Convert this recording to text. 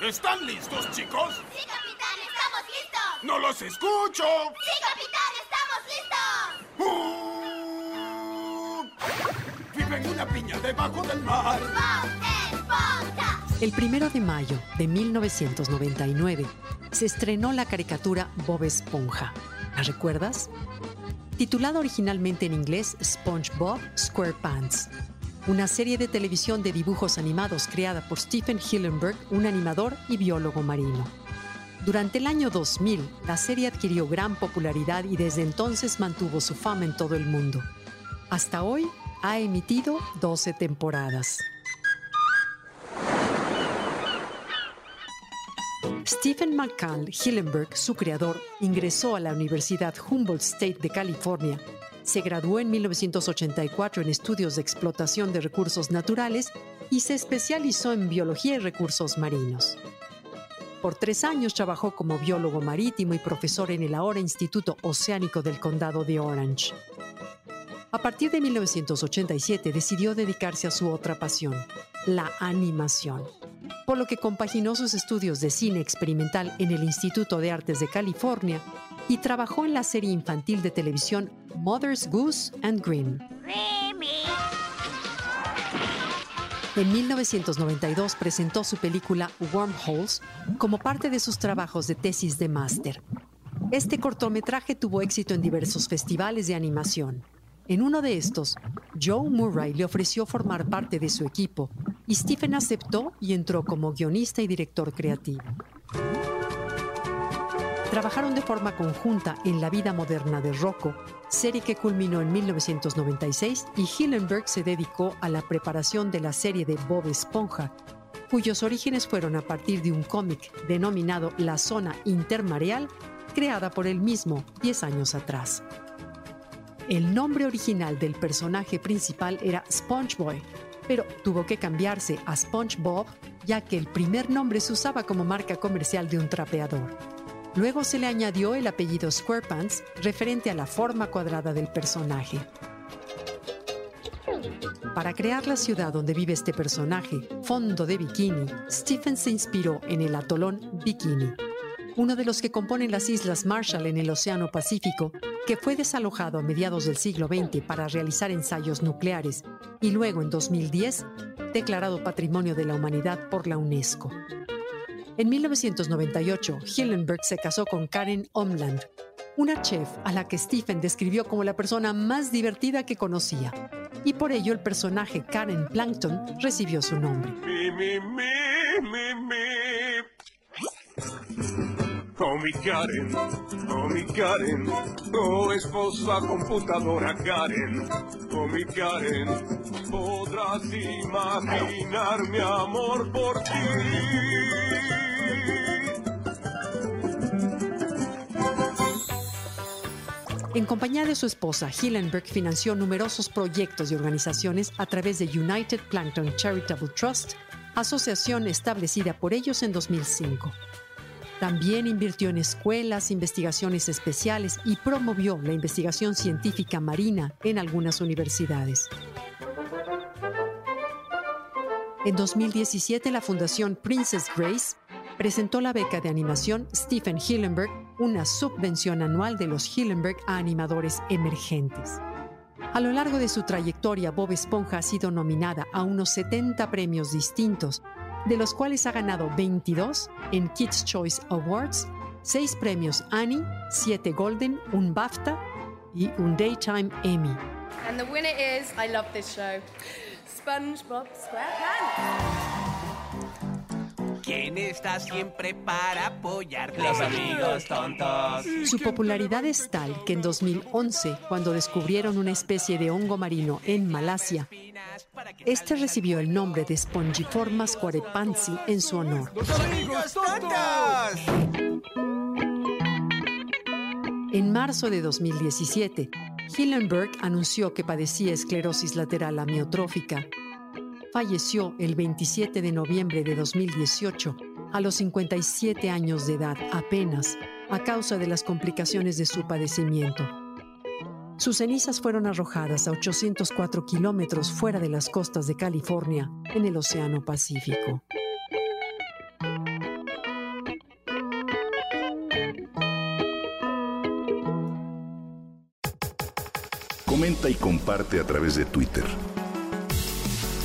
¿Están listos, chicos? ¡Sí, capitán! ¡Estamos listos! ¡No los escucho! ¡Sí, capitán! ¡Estamos listos! ¡Uh! ¡Vive en una piña debajo del mar! ¡Bob Esponja! El primero de mayo de 1999 se estrenó la caricatura Bob Esponja. ¿La recuerdas? Titulada originalmente en inglés SpongeBob SquarePants una serie de televisión de dibujos animados creada por Stephen Hillenberg, un animador y biólogo marino. Durante el año 2000, la serie adquirió gran popularidad y desde entonces mantuvo su fama en todo el mundo. Hasta hoy ha emitido 12 temporadas. Stephen McCall Hillenberg, su creador, ingresó a la Universidad Humboldt State de California se graduó en 1984 en estudios de explotación de recursos naturales y se especializó en biología y recursos marinos. Por tres años trabajó como biólogo marítimo y profesor en el ahora Instituto Oceánico del Condado de Orange. A partir de 1987 decidió dedicarse a su otra pasión, la animación, por lo que compaginó sus estudios de cine experimental en el Instituto de Artes de California y trabajó en la serie infantil de televisión Mother's Goose and Green. En 1992 presentó su película Wormholes como parte de sus trabajos de tesis de máster. Este cortometraje tuvo éxito en diversos festivales de animación. En uno de estos, Joe Murray le ofreció formar parte de su equipo y Stephen aceptó y entró como guionista y director creativo. Trabajaron de forma conjunta en La vida moderna de Rocco, serie que culminó en 1996 y Hillenberg se dedicó a la preparación de la serie de Bob Esponja, cuyos orígenes fueron a partir de un cómic denominado La Zona Intermareal, creada por él mismo 10 años atrás. El nombre original del personaje principal era SpongeBoy, pero tuvo que cambiarse a SpongeBob ya que el primer nombre se usaba como marca comercial de un trapeador. Luego se le añadió el apellido Squarepants, referente a la forma cuadrada del personaje. Para crear la ciudad donde vive este personaje, Fondo de Bikini, Stephen se inspiró en el atolón Bikini, uno de los que componen las Islas Marshall en el Océano Pacífico, que fue desalojado a mediados del siglo XX para realizar ensayos nucleares y luego en 2010 declarado Patrimonio de la Humanidad por la UNESCO. En 1998, Hillenberg se casó con Karen Omland, una chef a la que Stephen describió como la persona más divertida que conocía. Y por ello el personaje Karen Plankton recibió su nombre. Oh mi Karen, oh mi Karen, oh esposa computadora Karen, oh mi Karen, podrás imaginar mi amor por ti. En compañía de su esposa, Hillenberg financió numerosos proyectos y organizaciones a través de United Plankton Charitable Trust, asociación establecida por ellos en 2005. También invirtió en escuelas, investigaciones especiales y promovió la investigación científica marina en algunas universidades. En 2017, la Fundación Princess Grace presentó la beca de animación Stephen Hillenberg, una subvención anual de los Hillenberg a animadores emergentes. A lo largo de su trayectoria, Bob Esponja ha sido nominada a unos 70 premios distintos, de los cuales ha ganado 22 en Kids Choice Awards, 6 premios Annie, 7 Golden, un BAFTA y un Daytime Emmy. And the winner is, I love this show, SpongeBob SquarePants. ¿Quién está siempre para apoyarte? Los amigos tontos. Su popularidad es tal que en 2011, cuando descubrieron una especie de hongo marino en Malasia, Este recibió el nombre de Spongiformas quarepansi en su honor. amigos tontos! En marzo de 2017, Hillenberg anunció que padecía esclerosis lateral amiotrófica. Falleció el 27 de noviembre de 2018 a los 57 años de edad apenas a causa de las complicaciones de su padecimiento. Sus cenizas fueron arrojadas a 804 kilómetros fuera de las costas de California, en el Océano Pacífico. Comenta y comparte a través de Twitter.